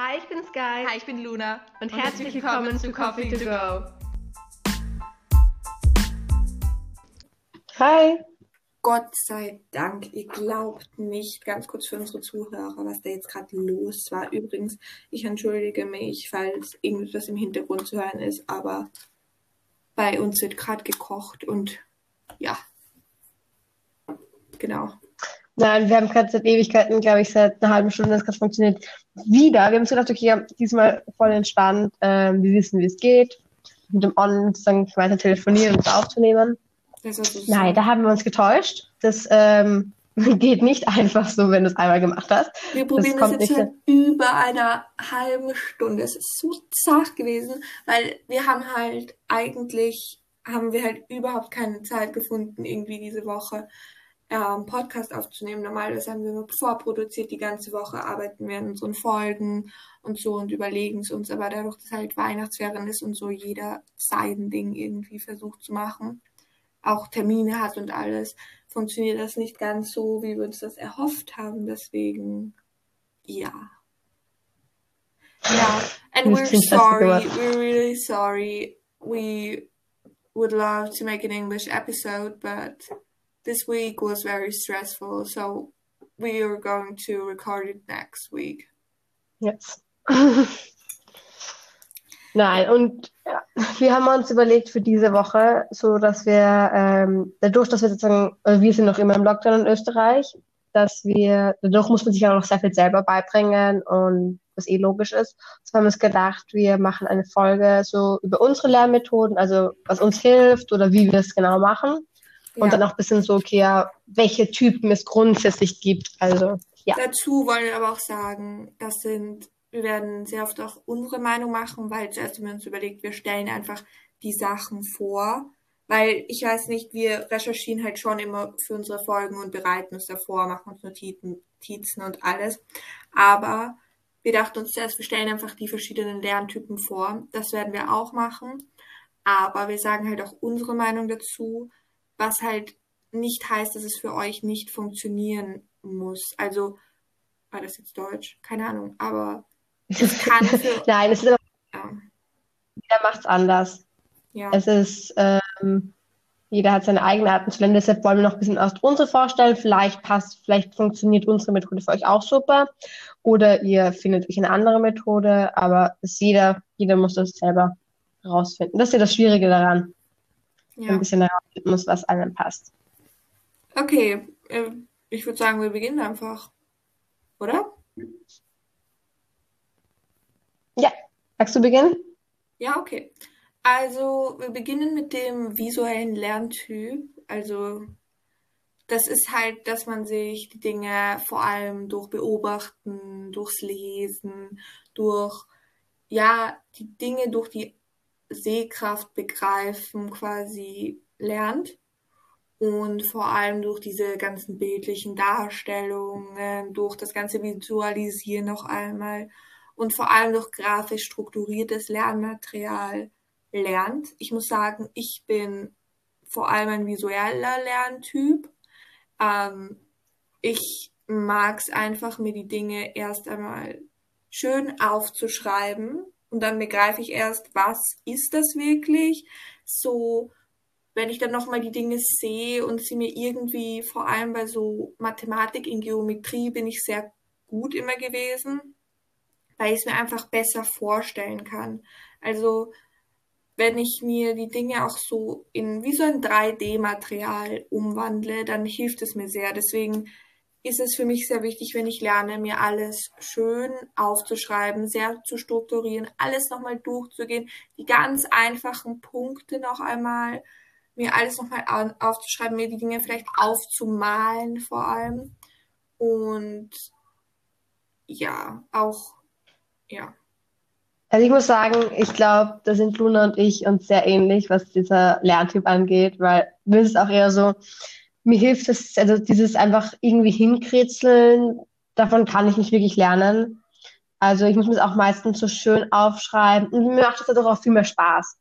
Hi, ich bin Sky. Hi, ich bin Luna. Und, und herzlich willkommen zu Coffee to Go. Hi. Gott sei Dank, ihr glaubt nicht, ganz kurz für unsere Zuhörer, was da jetzt gerade los war. Übrigens, ich entschuldige mich, falls irgendwas im Hintergrund zu hören ist, aber bei uns wird gerade gekocht und ja, genau. Nein, wir haben gerade seit Ewigkeiten, glaube ich, seit einer halben Stunde, das gerade funktioniert, wieder. Wir haben uns gedacht, okay, diesmal voll entspannt. Ähm, wir wissen, wie es geht. Mit dem On sozusagen weiter telefonieren und es aufzunehmen. Nein, da haben wir uns getäuscht. Das ähm, geht nicht einfach so, wenn du es einmal gemacht hast. Wir probieren das, das jetzt seit über einer halben Stunde. Es ist so zart gewesen, weil wir haben halt eigentlich, haben wir halt überhaupt keine Zeit gefunden, irgendwie diese Woche ähm, Podcast aufzunehmen. Normalerweise haben wir nur vorproduziert die ganze Woche, arbeiten wir an unseren Folgen und so und überlegen es uns. Aber dadurch, dass halt Weihnachtsferien ist und so jeder Seidending irgendwie versucht zu machen, auch Termine hat und alles, funktioniert das nicht ganz so, wie wir uns das erhofft haben. Deswegen, ja. Ja, and we're sorry, we're really sorry. We would love to make an English episode, but this week was very stressful, so we are going to record it next week. Yes. Nein, und ja, wir haben uns überlegt für diese Woche, so dass wir ähm, dadurch, dass wir sozusagen, also wir sind noch immer im Lockdown in Österreich, dass wir, dadurch muss man sich auch noch sehr viel selber beibringen und was eh logisch ist. So haben wir uns gedacht, wir machen eine Folge so über unsere Lernmethoden, also was uns hilft oder wie wir es genau machen. Und dann auch ein bisschen so, okay, ja, welche Typen es grundsätzlich gibt. Also, ja. Dazu wollen wir aber auch sagen, das sind, wir werden sehr oft auch unsere Meinung machen, weil zuerst haben wir uns überlegt, wir stellen einfach die Sachen vor. Weil ich weiß nicht, wir recherchieren halt schon immer für unsere Folgen und bereiten uns davor, machen uns Notizen und alles. Aber wir dachten uns zuerst, wir stellen einfach die verschiedenen Lerntypen vor. Das werden wir auch machen. Aber wir sagen halt auch unsere Meinung dazu was halt nicht heißt, dass es für euch nicht funktionieren muss. Also, war das jetzt Deutsch? Keine Ahnung, aber es kann für. Nein, es ist immer. Ja. Jeder macht es anders. Ja. Es ist, ähm, jeder hat seine eigene Art zu lernen. Deshalb wollen wir noch ein bisschen aus unsere vorstellen. Vielleicht passt, vielleicht funktioniert unsere Methode für euch auch super. Oder ihr findet euch eine andere Methode. Aber es jeder, jeder muss das selber rausfinden. Das ist ja das Schwierige daran ja. ein bisschen herausfinden muss, was einem passt. Okay, äh, ich würde sagen, wir beginnen einfach, oder? Ja, magst du beginnen? Ja, okay. Also, wir beginnen mit dem visuellen Lerntyp. Also, das ist halt, dass man sich die Dinge vor allem durch Beobachten, durchs Lesen, durch, ja, die Dinge durch die Sehkraft begreifen quasi lernt und vor allem durch diese ganzen bildlichen Darstellungen, durch das ganze Visualisieren noch einmal und vor allem durch grafisch strukturiertes Lernmaterial lernt. Ich muss sagen, ich bin vor allem ein visueller Lerntyp. Ähm, ich mag es einfach, mir die Dinge erst einmal schön aufzuschreiben und dann begreife ich erst, was ist das wirklich? So, wenn ich dann nochmal die Dinge sehe und sie mir irgendwie, vor allem bei so Mathematik in Geometrie bin ich sehr gut immer gewesen, weil ich es mir einfach besser vorstellen kann. Also, wenn ich mir die Dinge auch so in wie so ein 3D-Material umwandle, dann hilft es mir sehr. Deswegen ist es für mich sehr wichtig, wenn ich lerne, mir alles schön aufzuschreiben, sehr zu strukturieren, alles nochmal durchzugehen, die ganz einfachen Punkte noch einmal, mir alles nochmal aufzuschreiben, mir die Dinge vielleicht aufzumalen vor allem. Und ja, auch, ja. Also ich muss sagen, ich glaube, da sind Luna und ich uns sehr ähnlich, was dieser Lerntyp angeht, weil mir ist es auch eher so, mir hilft es, also dieses einfach irgendwie hinkritzeln, davon kann ich nicht wirklich lernen. Also ich muss mir das auch meistens so schön aufschreiben und mir macht das dadurch auch viel mehr Spaß.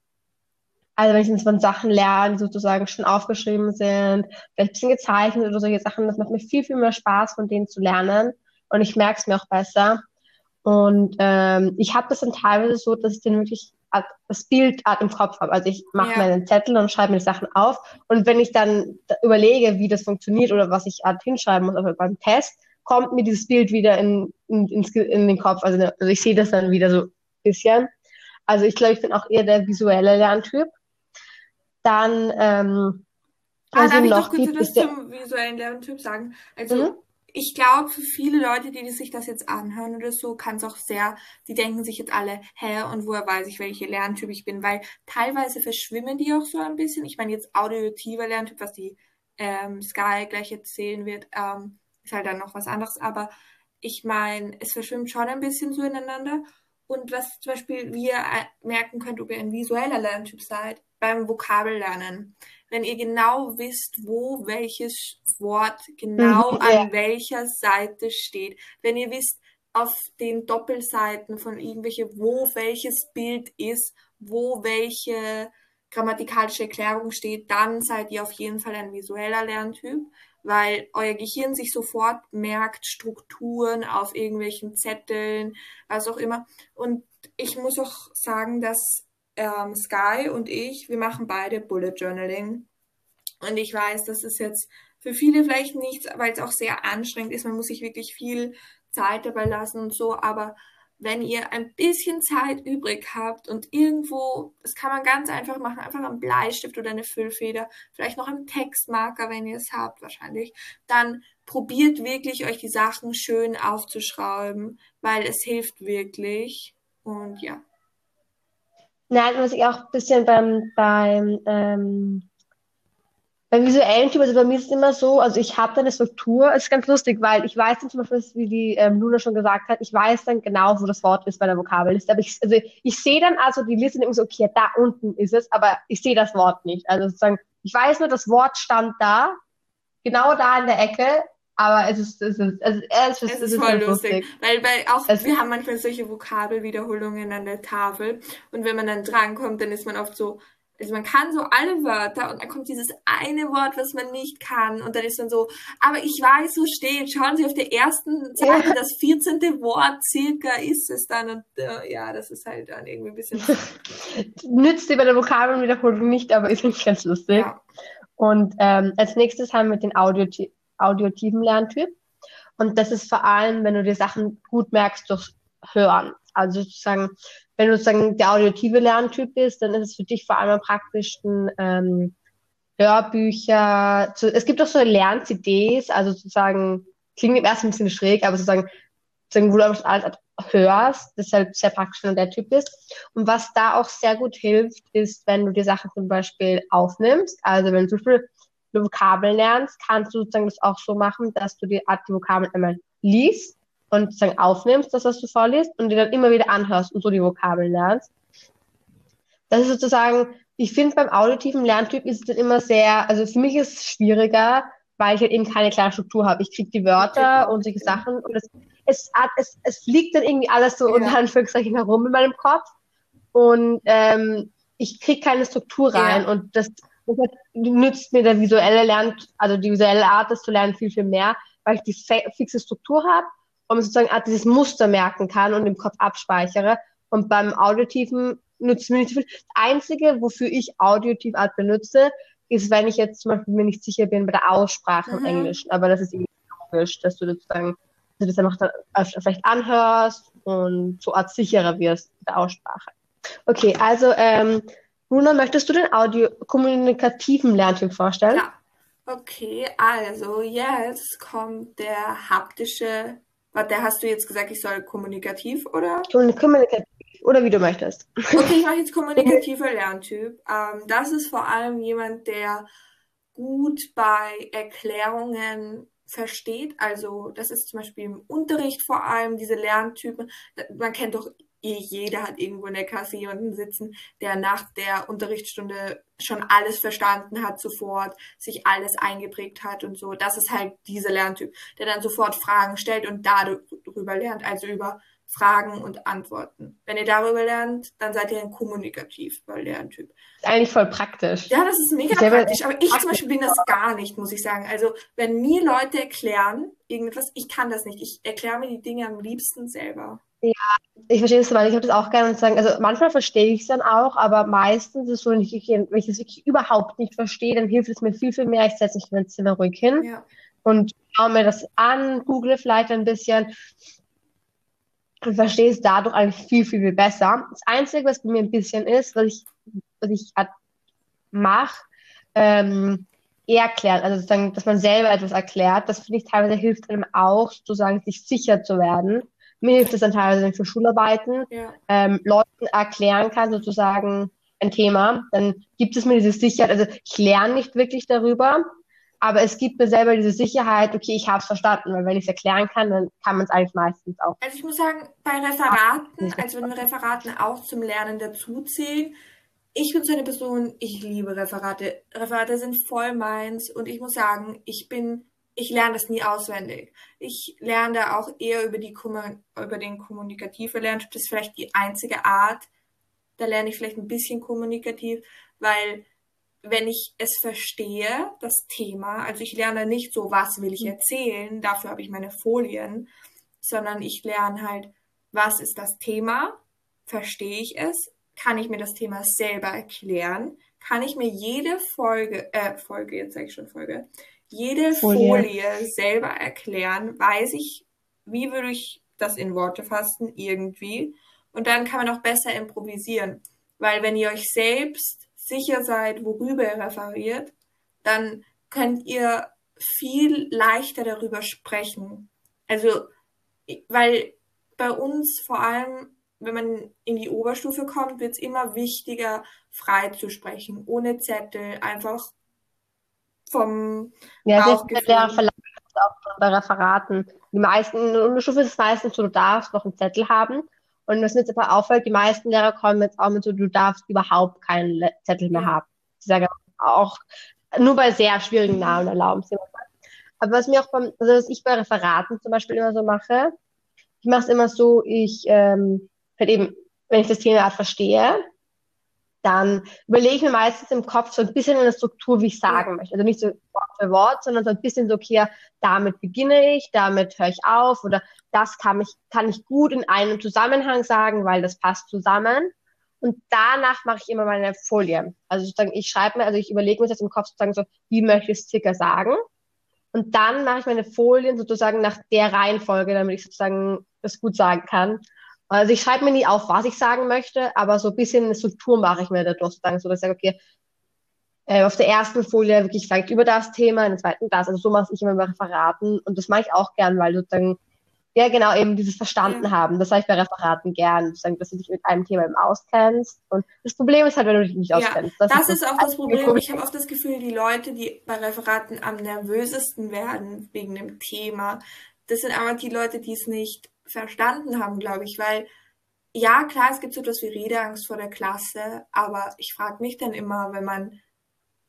Also wenn ich jetzt von Sachen lerne, die sozusagen schon aufgeschrieben sind, vielleicht ein bisschen gezeichnet oder solche Sachen, das macht mir viel, viel mehr Spaß, von denen zu lernen. Und ich merke es mir auch besser. Und ähm, ich habe das dann teilweise so, dass ich dann wirklich das Bild im Kopf habe. Also ich mache ja. meinen Zettel und schreibe mir Sachen auf. Und wenn ich dann überlege, wie das funktioniert oder was ich hinschreiben muss also beim Test, kommt mir dieses Bild wieder in, in, in, den Kopf. Also, also ich sehe das dann wieder so ein bisschen. Also ich glaube, ich bin auch eher der visuelle Lerntyp. Dann ähm, Ah, darf ich noch kurz etwas zum visuellen Lerntyp sagen? Also, mhm. Ich glaube, für viele Leute, die sich das jetzt anhören oder so, kann es auch sehr, die denken sich jetzt alle, hä, und woher weiß ich, welche Lerntyp ich bin? Weil teilweise verschwimmen die auch so ein bisschen. Ich meine, jetzt auditiver Lerntyp, was die ähm, Sky gleich erzählen wird, ähm, ist halt dann noch was anderes. Aber ich meine, es verschwimmt schon ein bisschen so ineinander. Und was zum Beispiel wir äh, merken könnt, ob ihr ein visueller Lerntyp seid, beim Vokabellernen wenn ihr genau wisst, wo welches Wort genau mhm, ja. an welcher Seite steht. Wenn ihr wisst, auf den Doppelseiten von irgendwelche, wo welches Bild ist, wo welche grammatikalische Erklärung steht, dann seid ihr auf jeden Fall ein visueller Lerntyp, weil euer Gehirn sich sofort merkt Strukturen auf irgendwelchen Zetteln, was auch immer. Und ich muss auch sagen, dass ähm, Sky und ich, wir machen beide Bullet Journaling. Und ich weiß, das ist jetzt für viele vielleicht nichts, weil es auch sehr anstrengend ist. Man muss sich wirklich viel Zeit dabei lassen und so. Aber wenn ihr ein bisschen Zeit übrig habt und irgendwo, das kann man ganz einfach machen, einfach einen Bleistift oder eine Füllfeder, vielleicht noch einen Textmarker, wenn ihr es habt, wahrscheinlich, dann probiert wirklich euch die Sachen schön aufzuschreiben, weil es hilft wirklich. Und ja. Nein, was ich auch ein bisschen beim, beim, ähm, beim visuellen Typ, also bei mir ist es immer so, also ich habe da eine Struktur, es ist ganz lustig, weil ich weiß dann zum Beispiel, wie die ähm, Luna schon gesagt hat, ich weiß dann genau, wo das Wort ist bei der Vokabelliste, aber ich, also ich sehe dann also die Liste und denke so, okay, da unten ist es, aber ich sehe das Wort nicht. Also sozusagen, ich weiß nur, das Wort stand da, genau da in der Ecke, aber es ist, es ist, also, es ist, es ist, voll lustig. lustig. Weil bei auch, es wir haben manchmal solche Vokabelwiederholungen an der Tafel und wenn man dann drankommt, dann ist man oft so, also man kann so alle Wörter und dann kommt dieses eine Wort, was man nicht kann und dann ist man so, aber ich weiß, wo steht, schauen Sie auf der ersten Seite, ja. das 14. Wort circa ist es dann und äh, ja, das ist halt dann irgendwie ein bisschen... Nützt dir bei der Vokabelwiederholung nicht, aber ist nicht ganz lustig. Ja. Und ähm, als nächstes haben wir den Audio auditiven Lerntyp. Und das ist vor allem, wenn du dir Sachen gut merkst durch Hören. Also sozusagen, wenn du sozusagen der auditive Lerntyp bist, dann ist es für dich vor allem am praktischsten ähm, Hörbücher. Zu, es gibt auch so Lern-CDs, also sozusagen, klingt im ersten ein bisschen schräg, aber sozusagen, sozusagen wo du alles hörst, das ist halt sehr praktisch, wenn du der Typ bist. Und was da auch sehr gut hilft, ist, wenn du dir Sachen zum Beispiel aufnimmst. Also wenn du zum Beispiel Vokabeln lernst, kannst du sozusagen das auch so machen, dass du die Art die Vokabeln einmal liest und sozusagen aufnimmst, das, was du vorliest, und dir dann immer wieder anhörst und so die Vokabeln lernst. Das ist sozusagen, ich finde beim auditiven Lerntyp ist es dann immer sehr, also für mich ist es schwieriger, weil ich halt eben keine klare Struktur habe. Ich kriege die Wörter und solche Sachen und es, es, es, es fliegt dann irgendwie alles so ja. unter Anführungszeichen herum in meinem Kopf und ähm, ich kriege keine Struktur rein ja. und das Deshalb nützt mir der visuelle Lern, also die visuelle Art, das zu lernen, viel, viel mehr, weil ich die fixe Struktur habe und sozusagen dieses Muster merken kann und im Kopf abspeichere. Und beim Auditiven nützt mir nicht so viel. Das Einzige, wofür ich Audiotiv Art benutze, ist, wenn ich jetzt zum Beispiel mir nicht sicher bin bei der Aussprache mhm. im Englischen. Aber das ist irgendwie logisch, dass du sozusagen, dass du das einfach dann vielleicht anhörst und so Art sicherer wirst mit der Aussprache. Okay, also ähm, Luna, möchtest du den audio-kommunikativen Lerntyp vorstellen? Ja. Okay, also jetzt kommt der haptische. Warte, hast du jetzt gesagt, ich soll kommunikativ oder? Kommunikativ oder wie du möchtest. Okay, ich mache jetzt kommunikativer Lerntyp. Ähm, das ist vor allem jemand, der gut bei Erklärungen versteht. Also das ist zum Beispiel im Unterricht vor allem diese Lerntypen. Man kennt doch jeder hat irgendwo in der Klasse jemanden sitzen, der nach der Unterrichtsstunde schon alles verstanden hat sofort, sich alles eingeprägt hat und so. Das ist halt dieser Lerntyp, der dann sofort Fragen stellt und darüber lernt, also über Fragen und Antworten. Wenn ihr darüber lernt, dann seid ihr ein kommunikativer Lerntyp. Ist eigentlich voll praktisch. Ja, das ist mega praktisch. Aber ich zum Beispiel bin das gar nicht, muss ich sagen. Also, wenn mir Leute erklären irgendetwas, ich kann das nicht. Ich erkläre mir die Dinge am liebsten selber. Ja, ich verstehe das, weil ich habe das auch gerne und sagen, also manchmal verstehe ich es dann auch, aber meistens ist es so, wenn ich, wenn ich es wirklich überhaupt nicht verstehe, dann hilft es mir viel, viel mehr. Ich setze mich in mein Zimmer ruhig hin Ja. und schaue mir das an, google vielleicht ein bisschen und verstehe es dadurch eigentlich viel, viel, viel besser. Das Einzige, was bei mir ein bisschen ist, was ich, was ich mache, ähm, erklären, also sozusagen, dass man selber etwas erklärt, das finde ich teilweise hilft einem auch, sozusagen, sich sicher zu werden. Mir hilft es dann teilweise für Schularbeiten, Ja. ähm, Leuten erklären kann, sozusagen ein Thema, dann gibt es mir diese Sicherheit, also ich lerne nicht wirklich darüber, aber es gibt mir selber diese Sicherheit, okay, ich habe es verstanden, weil wenn ich es erklären kann, dann kann man es eigentlich meistens auch. Also ich muss sagen, bei Referaten, also wenn Referaten auch zum Lernen dazuzählen, ich bin so eine Person, ich liebe Referate. Referate sind voll meins und ich muss sagen, ich bin, ich lerne das nie auswendig. Ich lerne da auch eher über die über den kommunikative Lerntyp. Das ist vielleicht die einzige Art. Da lerne ich vielleicht ein bisschen kommunikativ, weil wenn ich es verstehe, das Thema, also ich lerne nicht so, was will ich erzählen, dafür habe ich meine Folien, sondern ich lerne halt, was ist das Thema, verstehe ich es, kann ich mir das Thema selber erklären, kann ich mir jede Folge, äh, Folge, jetzt sage ich schon Folge, jede Folie. Folie selber erklären, weiß ich, wie würde ich das in Worte fassen, irgendwie. Und dann kann man auch besser improvisieren. Weil wenn ihr euch selbst sicher seid, worüber ihr referiert, dann könnt ihr viel leichter darüber sprechen. Also, weil bei uns vor allem, wenn man in die Oberstufe kommt, wird es immer wichtiger, frei zu sprechen, ohne Zettel, einfach vom Ja, ist Bauchgefühl. der verlangt das auch bei Referaten. Die meisten, in der Unterstufe ist es meistens so, du darfst noch einen Zettel haben. Und was mir jetzt aber auffällt, die meisten Lehrer kommen jetzt auch mit so, du darfst überhaupt keinen Zettel mehr haben. Sie sagen auch, nur bei sehr schwierigen Namen erlauben sie das. Aber was mir auch beim, also was ich bei Referaten zum Beispiel immer so mache, ich mache es immer so, ich, ähm, halt eben, wenn ich das Thema verstehe, dann überlege ich mir meistens im Kopf so ein bisschen eine Struktur, wie ich sagen möchte. Also nicht so Wort für Wort, sondern so ein bisschen so, okay, damit beginne ich, damit höre ich auf oder das kann ich, kann ich gut in einem Zusammenhang sagen, weil das passt zusammen. Und danach mache ich immer meine Folie. Also sozusagen, ich schreibe mir, also ich überlege mir das im Kopf sozusagen so, wie möchte ich es circa sagen? Und dann mache ich meine Folien sozusagen nach der Reihenfolge, damit ich sozusagen das gut sagen kann. Also ich schreibe mir nie auf, was ich sagen möchte, aber so ein bisschen eine Struktur mache ich mir dadurch sozusagen, so dass ich sage, okay, äh, auf der ersten Folie wirklich vielleicht über das Thema, in der zweiten das. Also so mache ich immer bei Referaten und das mache ich auch gern, weil sozusagen, ja genau, eben dieses Verstanden Ja. haben. Das sage ich bei Referaten gern, sozusagen, dass du dich mit einem Thema eben auskennst. Und das Problem ist halt, wenn du dich nicht Ja, auskennst. das ist auch das einzige Problem. Ich habe oft das Gefühl, die Leute, die bei Referaten am nervösesten werden wegen dem Thema, das sind einfach die Leute, die es nicht verstanden haben, glaube ich, weil ja, klar, es gibt so etwas wie Redeangst vor der Klasse, aber ich frage mich dann immer, wenn man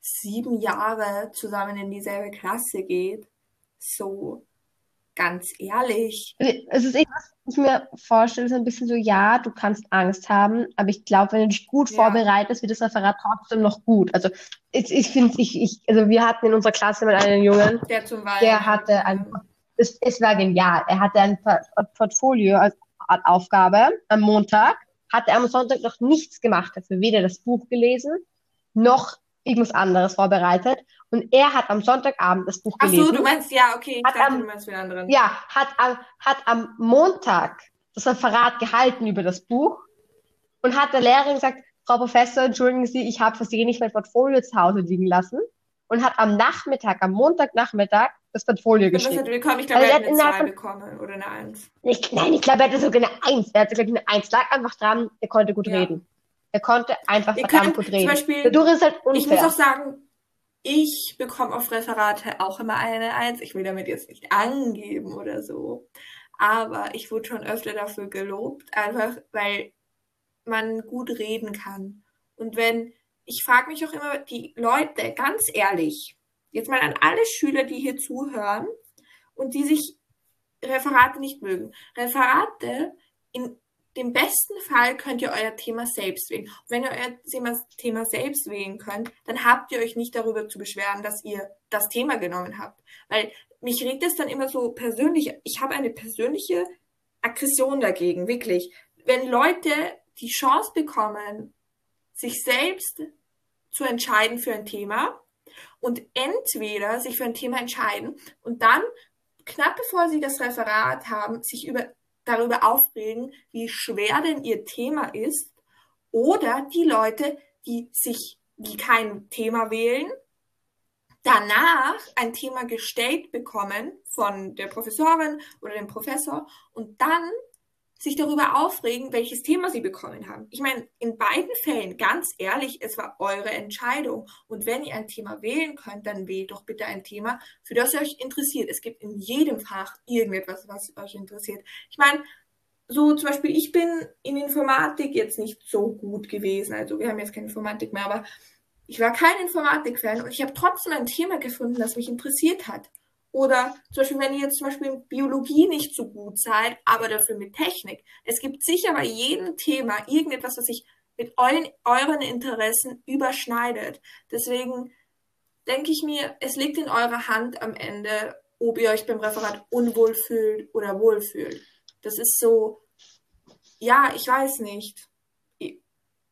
sieben Jahre zusammen in dieselbe Klasse geht, so ganz ehrlich, Es ist eben, was ich mir vorstelle, ist ein bisschen so, ja, du kannst Angst haben, aber ich glaube, wenn du dich gut Ja. vorbereitest, wird das Referat trotzdem noch gut. Also ich, ich finde, ich, ich, also wir hatten in unserer Klasse mal einen Jungen, der der hatte ein, es, es war genial. Er hatte ein Port- Portfolio als Aufgabe am Montag, hatte am Sonntag noch nichts gemacht dafür, weder das Buch gelesen, noch irgendwas anderes vorbereitet. Und er hat am Sonntagabend das Buch Ach so, gelesen. du meinst, ja, okay, ich dachte, am- du meinst den anderen. Ja, hat am, hat am Montag das Referat gehalten über das Buch und hat der Lehrerin gesagt, Frau Professor, entschuldigen Sie, ich habe versehentlich mein Portfolio zu Hause liegen lassen und hat am Nachmittag, am Montagnachmittag das was hat geschrieben. er bekommen? Ich glaube, Also er hat eine innerhalb 2 von- bekommen oder eine 1. Ich, nein, ich glaube, er hatte sogar eine Eins. Er hatte, glaube ich, eine Eins. Lag einfach dran, er konnte gut Ja. reden. Er konnte einfach Ihr verdammt könnt gut zum reden. Beispiel, Dadurch ist halt ich muss unfair. auch sagen, ich bekomme auf Referate auch immer eine Eins. Ich will damit jetzt nicht angeben oder so. Aber ich wurde schon öfter dafür gelobt, einfach weil man gut reden kann. Und wenn, ich frage mich auch immer, die Leute, ganz ehrlich, jetzt mal an alle Schüler, die hier zuhören und die sich Referate nicht mögen. Referate, in dem besten Fall könnt ihr euer Thema selbst wählen. Und wenn ihr euer Thema, Thema selbst wählen könnt, dann habt ihr euch nicht darüber zu beschweren, dass ihr das Thema genommen habt. Weil mich regt es dann immer so persönlich, ich habe eine persönliche Aggression dagegen, wirklich. Wenn Leute die Chance bekommen, sich selbst zu entscheiden für ein Thema und entweder sich für ein Thema entscheiden und dann knapp bevor sie das Referat haben, sich über, darüber aufregen, wie schwer denn ihr Thema ist, oder die Leute, die sich, die kein Thema wählen, danach ein Thema gestellt bekommen von der Professorin oder dem Professor und dann sich darüber aufregen, welches Thema sie bekommen haben. Ich meine, in beiden Fällen, ganz ehrlich, es war eure Entscheidung. Und wenn ihr ein Thema wählen könnt, dann wählt doch bitte ein Thema, für das ihr euch interessiert. Es gibt in jedem Fach irgendetwas, was euch interessiert. Ich meine, so zum Beispiel, ich bin in Informatik jetzt nicht so gut gewesen. Also wir haben jetzt keine Informatik mehr, aber ich war kein Informatik-Fan und ich habe trotzdem ein Thema gefunden, das mich interessiert hat. Oder zum Beispiel, wenn ihr jetzt zum Beispiel in Biologie nicht so gut seid, aber dafür mit Technik. Es gibt sicher bei jedem Thema irgendetwas, was sich mit euren, euren Interessen überschneidet. Deswegen denke ich mir, es liegt in eurer Hand am Ende, ob ihr euch beim Referat unwohl fühlt oder wohl fühlt. Das ist so, ja, ich weiß nicht.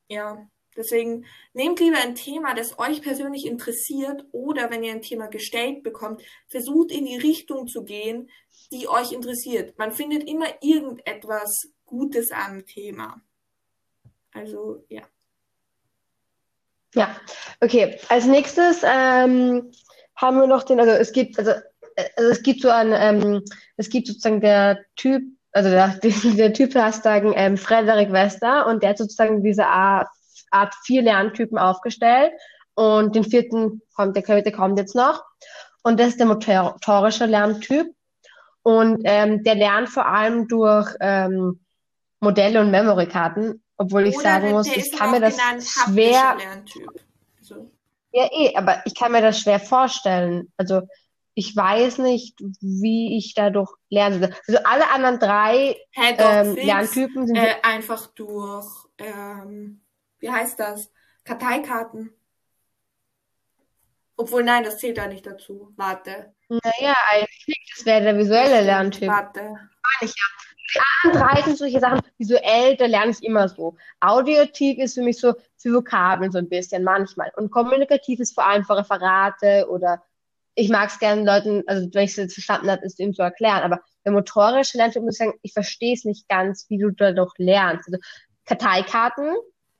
Ja. Deswegen nehmt lieber ein Thema, das euch persönlich interessiert oder wenn ihr ein Thema gestellt bekommt, versucht in die Richtung zu gehen, die euch interessiert. Man findet immer irgendetwas Gutes am Thema. Also ja. Ja, okay. Als nächstes ähm, haben wir noch den, also es gibt, also, also es gibt so ein, ähm, es gibt sozusagen der Typ, also der, der Typ heißt sagen ähm, Frederik Wester und der hat sozusagen diese Art Art vier Lerntypen aufgestellt und den vierten kommt, der, der kommt jetzt noch. Und das ist der motorische Lerntyp. Und ähm, der lernt vor allem durch ähm, Modelle und Memory-Karten, obwohl ich Oder sagen muss, ich kann mir das schwer. So. Ja, eh, aber ich kann mir das schwer vorstellen. Also ich weiß nicht, wie ich dadurch lerne. Also alle anderen drei ähm, Lerntypen sind äh, einfach durch ähm, wie heißt das? Karteikarten. Obwohl, nein, das zählt da nicht dazu. Warte. Naja, eigentlich nicht. Das wäre der visuelle Lerntyp. Warte. Ich die anderen drei sind solche Sachen, visuell, da lerne ich immer so. Audiotiv ist für mich so für Vokabeln so ein bisschen, manchmal. Und kommunikativ ist vor allem für Referate oder ich mag es gerne Leuten, also wenn ich es jetzt verstanden habe, ist ihm zu erklären. Aber der motorische Lerntyp muss ich sagen, ich verstehe es nicht ganz, wie du da doch lernst. Also Karteikarten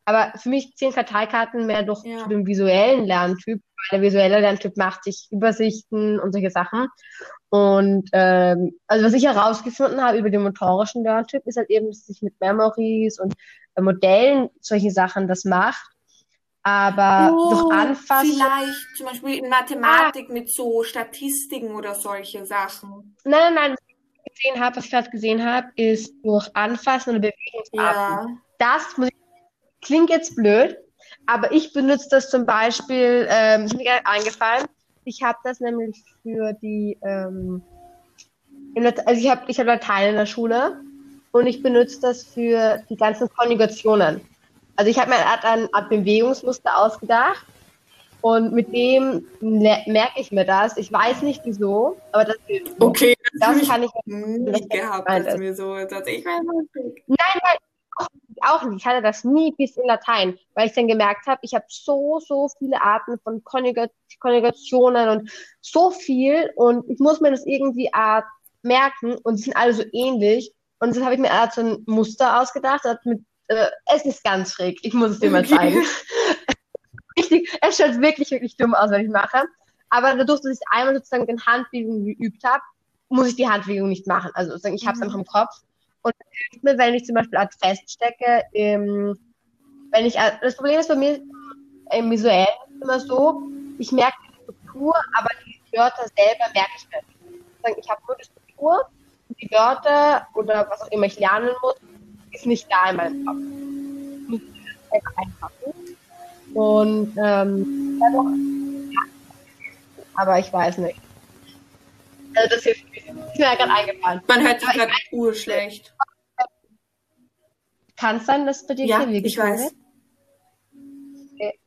aber für mich zählen Karteikarten mehr durch ja. den visuellen Lerntyp, weil der visuelle Lerntyp macht sich Übersichten und solche Sachen. Und ähm, also was ich herausgefunden habe über den motorischen Lerntyp, ist halt eben, dass sich mit Memories und äh, Modellen solche Sachen das macht. Aber oh, durch Anfassen. Vielleicht zum Beispiel in Mathematik ah, mit so Statistiken oder solche Sachen. Nein, nein, nein. Was ich gesehen habe, was ich gerade gesehen habe, ist durch Anfassen und Bewegungsarten. Ja. Das muss ich Klingt jetzt blöd, aber ich benutze das zum Beispiel, ähm, ist mir eingefallen, ich habe das nämlich für die, ähm, also ich habe ich hab Latein in der Schule und ich benutze das für die ganzen Konjugationen. Also ich habe mir eine Art, eine Art Bewegungsmuster ausgedacht und mit dem merke ich mir das. Ich weiß nicht wieso, aber das. Okay, das, das kann ich nicht gehabt, dass mir so, dass ich Nein, nein, auch nicht. Ich hatte das nie bis in Latein, weil ich dann gemerkt habe, ich habe so, so viele Arten von Konjugationen und so viel und ich muss mir das irgendwie Art merken und sie sind alle so ähnlich. Und dann habe ich mir Art so ein Muster ausgedacht. Mit, äh, es ist ganz schräg. Ich muss es dir mal zeigen. Richtig, es schaut wirklich, wirklich dumm aus, wenn ich mache. Aber dadurch, dass ich einmal sozusagen den Handbewegung geübt habe, muss ich die Handbewegung nicht machen. Also sozusagen, ich habe es mhm. einfach im Kopf und hilft mir, wenn ich zum Beispiel als feststecke, im, wenn ich, das Problem ist bei mir im Visuellen immer so, ich merke die Struktur, aber die Wörter selber merke ich nicht. Ich habe nur die Struktur die Wörter oder was auch immer ich lernen muss, ist nicht da in meinem Kopf. Ich muss das einpacken. Und ähm, aber ich weiß nicht. Also das hilft mir. Ist mir gerade eingefallen. Man hört sich gerade urschlecht. Kann es sein, dass bei dir ja, ich weiß. Wird?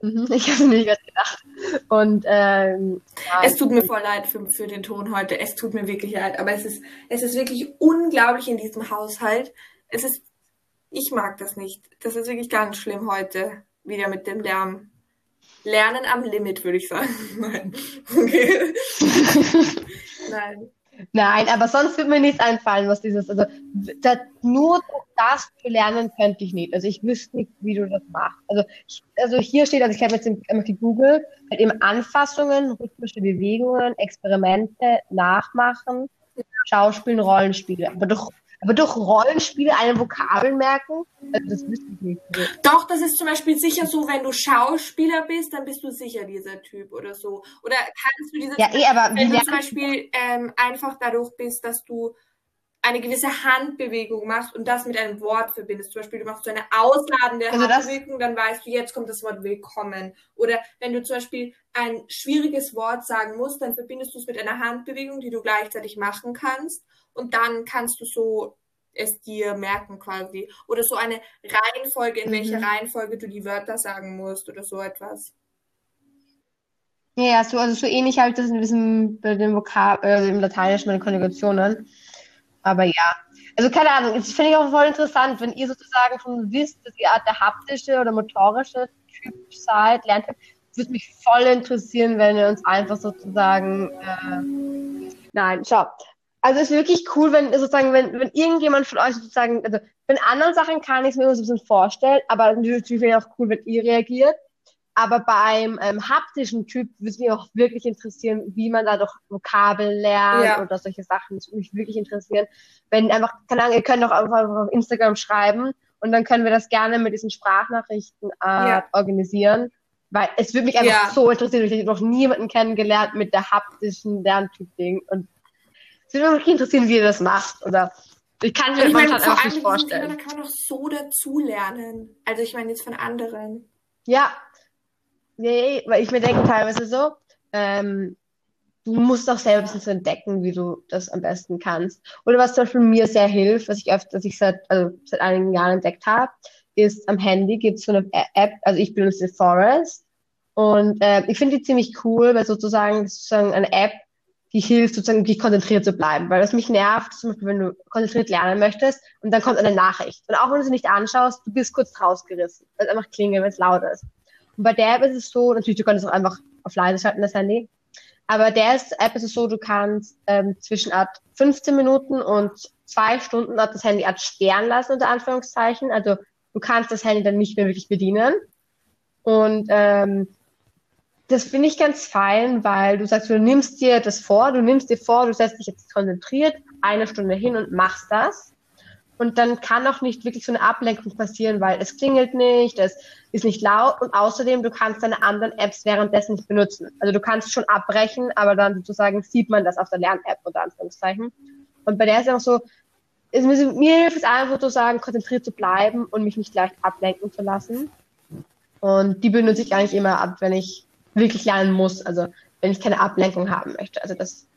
Mhm, ich habe nicht gerade gedacht. Und ähm, ja, es tut mir voll leid für, für den Ton heute. Es tut mir wirklich leid. Aber es ist, es ist wirklich unglaublich in diesem Haushalt. Es ist, ich mag das nicht. Das ist wirklich ganz schlimm heute. Wieder mit dem Lärm. Lernen am Limit, würde ich sagen. Nein. Okay. Nein. Nein, aber sonst wird mir nichts einfallen, was dieses, also das, nur das zu lernen könnte ich nicht. Also ich wüsste nicht, wie du das machst. Also, ich, also hier steht, also ich habe jetzt einfach gegoogelt, halt eben Anfassungen, rhythmische Bewegungen, Experimente, Nachmachen, Schauspielen, Rollenspiele. Aber doch aber durch Rollenspiele eine Vokabel merken, also das wüsste ich nicht. Doch, das ist zum Beispiel sicher so, wenn du Schauspieler bist, dann bist du sicher dieser Typ oder so. Oder kannst du diese, ja, eh, aber wenn du zum Beispiel ähm, einfach dadurch bist, dass du eine gewisse Handbewegung machst und das mit einem Wort verbindest. Zum Beispiel, du machst so eine ausladende also Handbewegung, dann weißt du, jetzt kommt das Wort willkommen. Oder wenn du zum Beispiel ein schwieriges Wort sagen musst, dann verbindest du es mit einer Handbewegung, die du gleichzeitig machen kannst und dann kannst du so es dir merken quasi. Oder so eine Reihenfolge, in mhm. welcher Reihenfolge du die Wörter sagen musst oder so etwas. Ja, so, also so ähnlich halt das in diesem, bei dem Vokab, äh, im Lateinischen bei den Konjugationen. Aber ja. Also keine Ahnung, das finde ich auch voll interessant, wenn ihr sozusagen schon wisst, dass ihr der haptische oder motorische Typ seid, lernt, würde mich voll interessieren, wenn ihr uns einfach sozusagen äh, Nein, schau. Also es ist wirklich cool, wenn sozusagen, wenn, wenn irgendjemand von euch sozusagen, also wenn anderen Sachen kann ich es mir so ein bisschen vorstellen, aber natürlich wäre auch cool, wenn ihr reagiert. Aber beim ähm, haptischen Typ würde es mich auch wirklich interessieren, wie man da doch Vokabeln lernt ja. oder solche Sachen. Das würde mich wirklich interessieren. Wenn einfach, keine Ahnung, ihr könnt doch einfach auf Instagram schreiben und dann können wir das gerne mit diesen Sprachnachrichten äh, ja. organisieren. Weil es würde mich einfach ja. so interessieren. Ich habe noch niemanden kennengelernt mit der haptischen Lerntyp-Ding. Und es würde mich wirklich interessieren, wie ihr das macht. Oder ich kann mir ich meine, einfach nicht vorstellen. Thema, da kann man doch so dazulernen. Also ich meine jetzt von anderen. Ja. Nee, weil ich mir denke teilweise so, ähm, du musst auch selber ein bisschen zu entdecken, wie du das am besten kannst. Oder was zum Beispiel mir sehr hilft, was ich öfter, was ich seit, also seit einigen Jahren entdeckt habe, ist am Handy gibt es so eine App, also ich benutze Forest. Und äh, ich finde die ziemlich cool, weil sozusagen, sozusagen eine App, die hilft, sozusagen wirklich konzentriert zu bleiben. Weil was mich nervt, zum Beispiel, wenn du konzentriert lernen möchtest und dann kommt eine Nachricht. Und auch wenn du sie nicht anschaust, du bist kurz rausgerissen, weil es einfach klingelt, wenn es laut ist. Und bei der App ist es so, natürlich, du könntest auch einfach auf leise schalten, das Handy. Aber der App ist es so, du kannst ähm, zwischen Art 15 Minuten und zwei Stunden das Handy Art sperren lassen, unter Anführungszeichen. Also du kannst das Handy dann nicht mehr wirklich bedienen. Und ähm, das finde ich ganz fein, weil du sagst, du nimmst dir das vor, du nimmst dir vor, du setzt dich jetzt konzentriert eine Stunde hin und machst das. Und dann kann auch nicht wirklich so eine Ablenkung passieren, weil es klingelt nicht, es ist nicht laut und außerdem du kannst deine anderen Apps währenddessen nicht benutzen. Also du kannst schon abbrechen, aber dann sozusagen sieht man das auf der Lern-App unter Anführungszeichen. Und bei der ist auch so, es, mir hilft es einfach sozusagen konzentriert zu bleiben und mich nicht leicht ablenken zu lassen. Und die benutze ich eigentlich immer ab, wenn ich wirklich lernen muss. Also wenn ich keine Ablenkung haben möchte. Also das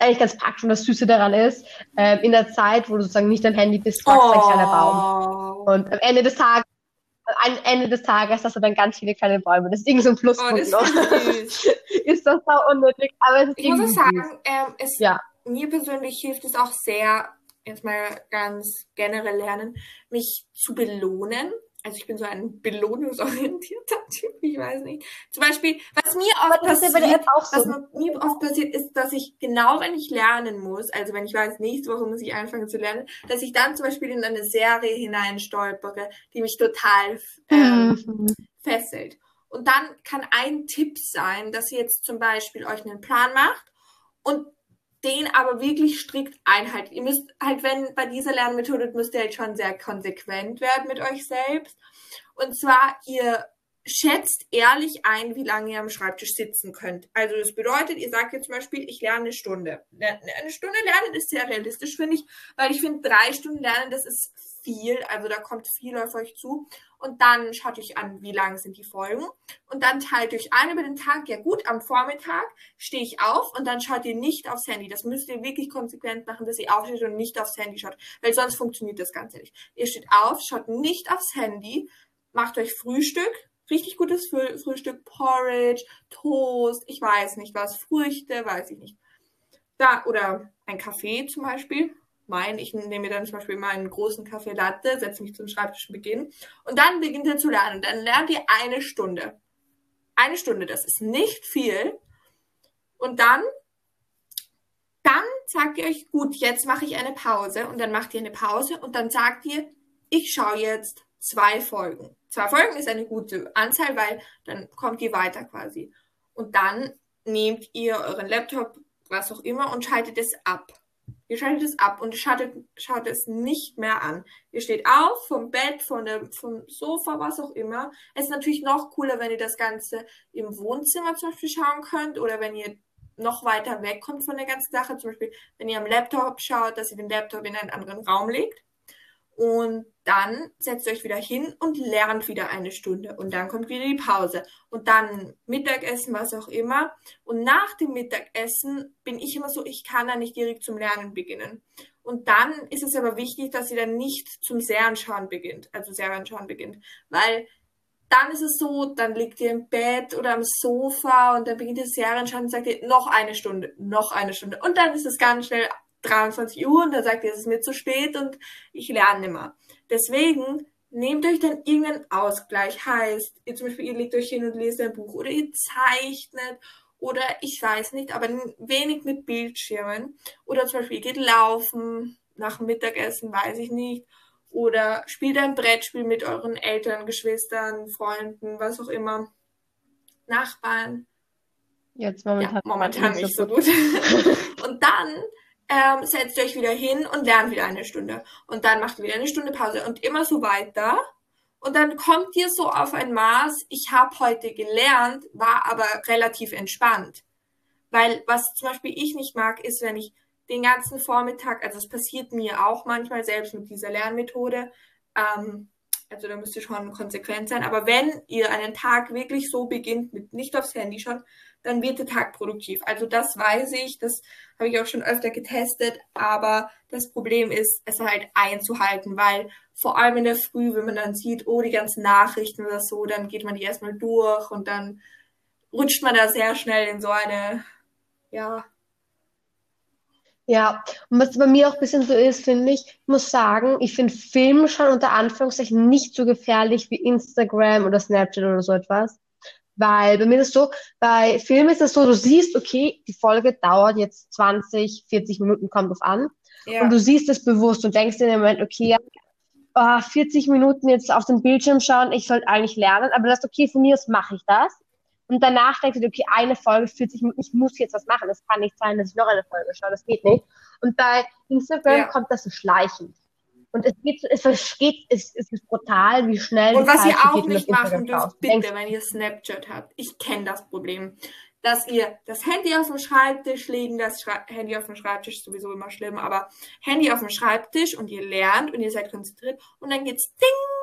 eigentlich ganz praktisch und das Süße daran ist, äh, in der Zeit, wo du sozusagen nicht am Handy bist, wächst oh. ein kleiner Baum. Und am Ende des Tages am Ende des Tages hast du dann ganz viele kleine Bäume. Das ist irgendwie so ein Pluspunkt oh, noch. ist das da unnötig, aber es ist Ich muss sagen, ähm, es, ja. mir persönlich hilft es auch sehr, jetzt mal ganz generell lernen, mich zu belohnen also ich bin so ein belohnungsorientierter Typ, ich weiß nicht. Zum Beispiel, was mir oft passiert, so. was mir oft passiert, ist, dass ich genau, wenn ich lernen muss, also wenn ich weiß, nächste Woche muss ich anfangen zu lernen, dass ich dann zum Beispiel in eine Serie hineinstolpere, die mich total ähm, mhm. fesselt. Und dann kann ein Tipp sein, dass ihr jetzt zum Beispiel euch einen Plan macht und den aber wirklich strikt einhalten. Ihr müsst halt, wenn bei dieser Lernmethode, müsst ihr halt schon sehr konsequent werden mit euch selbst. Und zwar, ihr schätzt ehrlich ein, wie lange ihr am Schreibtisch sitzen könnt. Also das bedeutet, ihr sagt jetzt zum Beispiel, ich lerne eine Stunde. Eine Stunde lernen ist sehr realistisch, finde ich, weil ich finde, drei Stunden lernen, das ist viel, also da kommt viel auf euch zu. Und dann schaut euch an, wie lang sind die Folgen. Und dann teilt euch ein über den Tag. Ja gut, am Vormittag stehe ich auf und dann schaut ihr nicht aufs Handy. Das müsst ihr wirklich konsequent machen, dass ihr aufsteht und nicht aufs Handy schaut. Weil sonst funktioniert das Ganze nicht. Ihr steht auf, schaut nicht aufs Handy, macht euch Frühstück, richtig gutes Frühstück, Porridge, Toast, ich weiß nicht was, Früchte, weiß ich nicht. Da, oder ein Kaffee zum Beispiel. Mein, ich nehme dann zum Beispiel meinen großen Kaffee Latte, setze mich zum Schreibtisch Beginn und dann beginnt er zu lernen. Dann lernt ihr eine Stunde. Eine Stunde, das ist nicht viel. Und dann, dann sagt ihr euch, gut, jetzt mache ich eine Pause und dann macht ihr eine Pause und dann sagt ihr, ich schaue jetzt zwei Folgen. Zwei Folgen ist eine gute Anzahl, weil dann kommt ihr weiter quasi. Und dann nehmt ihr euren Laptop, was auch immer, und schaltet es ab. Ihr schaltet es ab und schaltet, schaut es nicht mehr an. Ihr steht auf vom Bett, von der, vom Sofa, was auch immer. Es ist natürlich noch cooler, wenn ihr das Ganze im Wohnzimmer zum Beispiel schauen könnt oder wenn ihr noch weiter wegkommt von der ganzen Sache. Zum Beispiel, wenn ihr am Laptop schaut, dass ihr den Laptop in einen anderen Raum legt. Und dann setzt euch wieder hin und lernt wieder eine Stunde. Und dann kommt wieder die Pause. Und dann Mittagessen, was auch immer. Und nach dem Mittagessen bin ich immer so, ich kann da nicht direkt zum Lernen beginnen. Und dann ist es aber wichtig, dass ihr dann nicht zum Serienschauen beginnt, also Serienschauen beginnt. Weil dann ist es so, dann liegt ihr im Bett oder am Sofa und dann beginnt ihr Serienschauen und sagt ihr, noch eine Stunde, noch eine Stunde. Und dann ist es ganz schnell 23 Uhr und dann sagt ihr, es ist mir zu spät und ich lerne nimmer. Deswegen nehmt euch dann irgendeinen Ausgleich. Heißt, ihr zum Beispiel, ihr legt euch hin und lest ein Buch oder ihr zeichnet oder ich weiß nicht, aber wenig mit Bildschirmen. Oder zum Beispiel, ihr geht laufen nach dem Mittagessen, weiß ich nicht. Oder spielt ein Brettspiel mit euren Eltern, Geschwistern, Freunden, was auch immer. Nachbarn. Jetzt momentan, ja, momentan nicht so gut. und dann ähm, setzt euch wieder hin und lernt wieder eine Stunde. Und dann macht ihr wieder eine Stunde Pause und immer so weiter. Und dann kommt ihr so auf ein Maß, ich habe heute gelernt, war aber relativ entspannt. Weil was zum Beispiel ich nicht mag, ist, wenn ich den ganzen Vormittag, also es passiert mir auch manchmal selbst mit dieser Lernmethode, ähm, also da müsst ihr schon konsequent sein, aber wenn ihr einen Tag wirklich so beginnt mit nicht aufs Handy schauen, dann wird der Tag produktiv. Also das weiß ich, das habe ich auch schon öfter getestet, aber das Problem ist, es halt einzuhalten, weil vor allem in der Früh, wenn man dann sieht, oh, die ganzen Nachrichten oder so, dann geht man die erstmal durch und dann rutscht man da sehr schnell in so eine, ja. Ja, und was bei mir auch ein bisschen so ist, finde ich, ich muss sagen, ich finde Film schon unter Anführungszeichen nicht so gefährlich wie Instagram oder Snapchat oder so etwas. Weil bei mir ist es so, bei Filmen ist es so, du siehst, okay, die Folge dauert jetzt 20, 40 Minuten, kommt drauf an. Ja. Und du siehst es bewusst und denkst dir im Moment, okay, oh, 40 Minuten jetzt auf den Bildschirm schauen, ich sollte eigentlich lernen, aber das ist okay, von mir aus mache ich das. Und danach denkst du okay, eine Folge, 40 Minuten, ich muss jetzt was machen. Das kann nicht sein, dass ich noch eine Folge schaue, das geht nicht. Und bei Instagram ja. kommt das so schleichend. Und es geht, es versteht, es, es ist brutal, wie schnell Und was ihr auch nicht machen dürft, bitte, Denkst, wenn ihr Snapchat habt. Ich kenne das Problem. Dass ihr das Handy auf dem Schreibtisch legen, das Schre Handy auf dem Schreibtisch ist sowieso immer schlimm, aber Handy auf dem Schreibtisch und ihr lernt und ihr seid konzentriert und dann geht's ding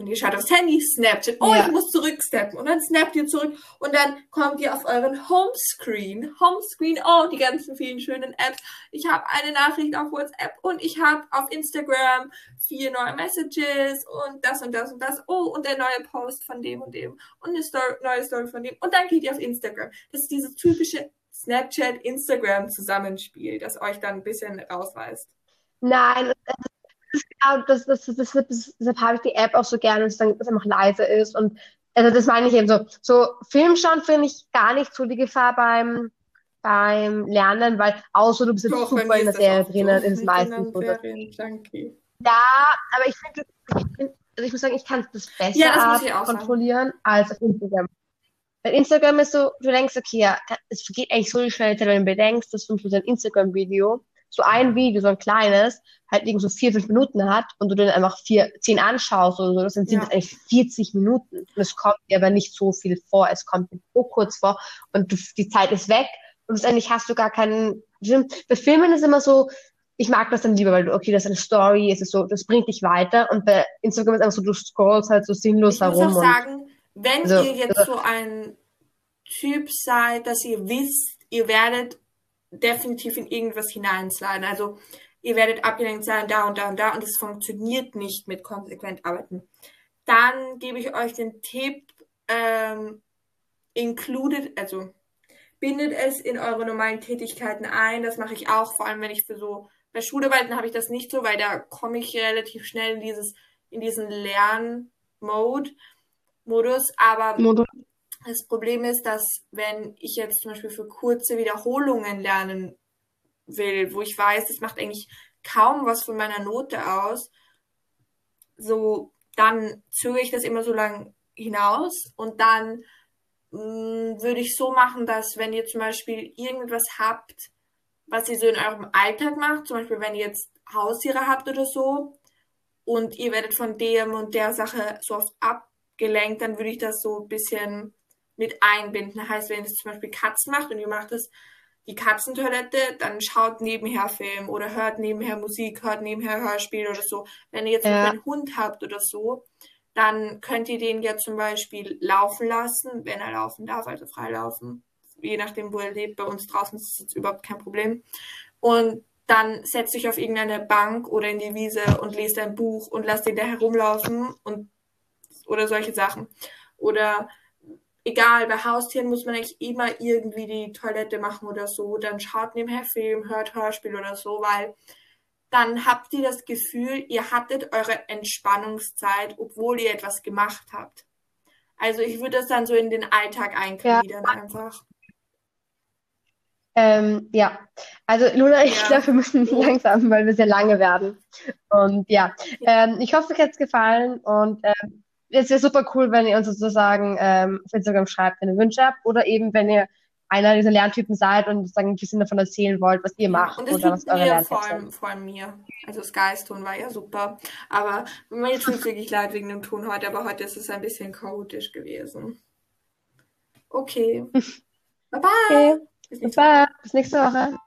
und ihr schaut aufs Handy, Snapchat, oh, ja. ich muss zurücksteppen. Und dann snappt ihr zurück und dann kommt ihr auf euren Homescreen. Homescreen, oh, die ganzen vielen schönen Apps. Ich habe eine Nachricht auf WhatsApp und ich habe auf Instagram vier neue Messages und das und das und das. Oh, und der neue Post von dem und dem und eine Story, neue Story von dem. Und dann geht ihr auf Instagram. Das ist dieses typische Snapchat, Instagram Zusammenspiel, das euch dann ein bisschen rausweist. Nein, genau, das, das, das, das, deshalb habe ich die App auch so gerne, dass es dann einfach leise ist. Und also das meine ich eben so. So Film schauen finde ich gar nicht so die Gefahr beim, beim Lernen, weil außer du bist jetzt Doch, super in der Serie drinnen, ist meistens so. Ja, aber ich finde, also ich muss sagen, ich kann das besser ja, das kontrollieren sagen. als auf Instagram. Bei Instagram ist so, du denkst, okay, ja, es geht eigentlich so schnell, wenn du bedenkst, dass du ein Instagram-Video so ein Video, so ein kleines, halt irgend so vier, fünf Minuten hat und du dann einfach vier, zehn anschaust oder so, das sind ja. eigentlich 40 Minuten. Und es kommt dir aber nicht so viel vor. Es kommt dir so kurz vor und du, die Zeit ist weg und letztendlich hast du gar keinen, bei Filmen ist immer so, ich mag das dann lieber, weil du, okay, das ist eine Story, es ist so, das bringt dich weiter und bei Instagram ist einfach so, du scrollst halt so sinnlos ich herum. Ich muss auch sagen, wenn also, ihr jetzt so ein Typ seid, dass ihr wisst, ihr werdet definitiv in irgendwas hineinsliden. Also ihr werdet abgelenkt sein, da und da und da und es funktioniert nicht mit konsequent arbeiten. dann gebe ich euch den Tipp, ähm, included, also bindet es in eure normalen Tätigkeiten ein. Das mache ich auch, vor allem wenn ich für so bei Schularbeiten habe ich das nicht so, weil da komme ich relativ schnell in dieses in diesen Lernmode Modus. Aber Modus. Das Problem ist, dass wenn ich jetzt zum Beispiel für kurze Wiederholungen lernen will, wo ich weiß, das macht eigentlich kaum was von meiner Note aus, so dann zögere ich das immer so lang hinaus und dann mh, mm, würde ich so machen, dass wenn ihr zum Beispiel irgendwas habt, was ihr so in eurem Alltag macht, zum Beispiel wenn ihr jetzt Haustiere habt oder so und ihr werdet von dem und der Sache so oft abgelenkt, dann würde ich das so ein bisschen mit einbinden. Das heißt, wenn ihr zum Beispiel Katzen macht und ihr macht das die Katzentoilette, dann schaut nebenher Film oder hört nebenher Musik, hört nebenher Hörspiel oder so. Wenn ihr jetzt ja. einen Hund habt oder so, dann könnt ihr den ja zum Beispiel laufen lassen, wenn er laufen darf, also frei laufen. Je nachdem, wo er lebt. Bei uns draußen ist das jetzt überhaupt kein Problem. Und dann setzt euch auf irgendeine Bank oder in die Wiese und lest ein Buch und lasst ihn da herumlaufen und oder solche Sachen. Oder egal, bei Haustieren muss man eigentlich immer irgendwie die Toilette machen oder so. Dann schaut nebenher Film, hört Hörspiel oder so, weil dann habt ihr das Gefühl, ihr hattet eure Entspannungszeit, obwohl ihr etwas gemacht habt. Also ich würde das dann so in den Alltag eingliedern ja. einfach. Ähm, ja, also Luna, ich ja. glaube, wir müssen langsam, weil wir sehr lange werden. Und ja, ähm, ich hoffe, euch hat es gefallen und ähm, es wäre super cool, wenn ihr uns sozusagen ähm, auf Instagram schreibt, wenn ihr Wünsche habt oder eben, wenn ihr einer dieser Lerntypen seid und sozusagen ein bisschen davon erzählen wollt, was ihr macht und oder was eure Lerntypen vor allem, vor allem mir. Also das Geistton war ja super, aber mir tut es wirklich leid wegen dem Ton heute, aber heute ist es ein bisschen chaotisch gewesen. Okay. Bye bye. Okay. Bis nächste, Bis nächste Woche.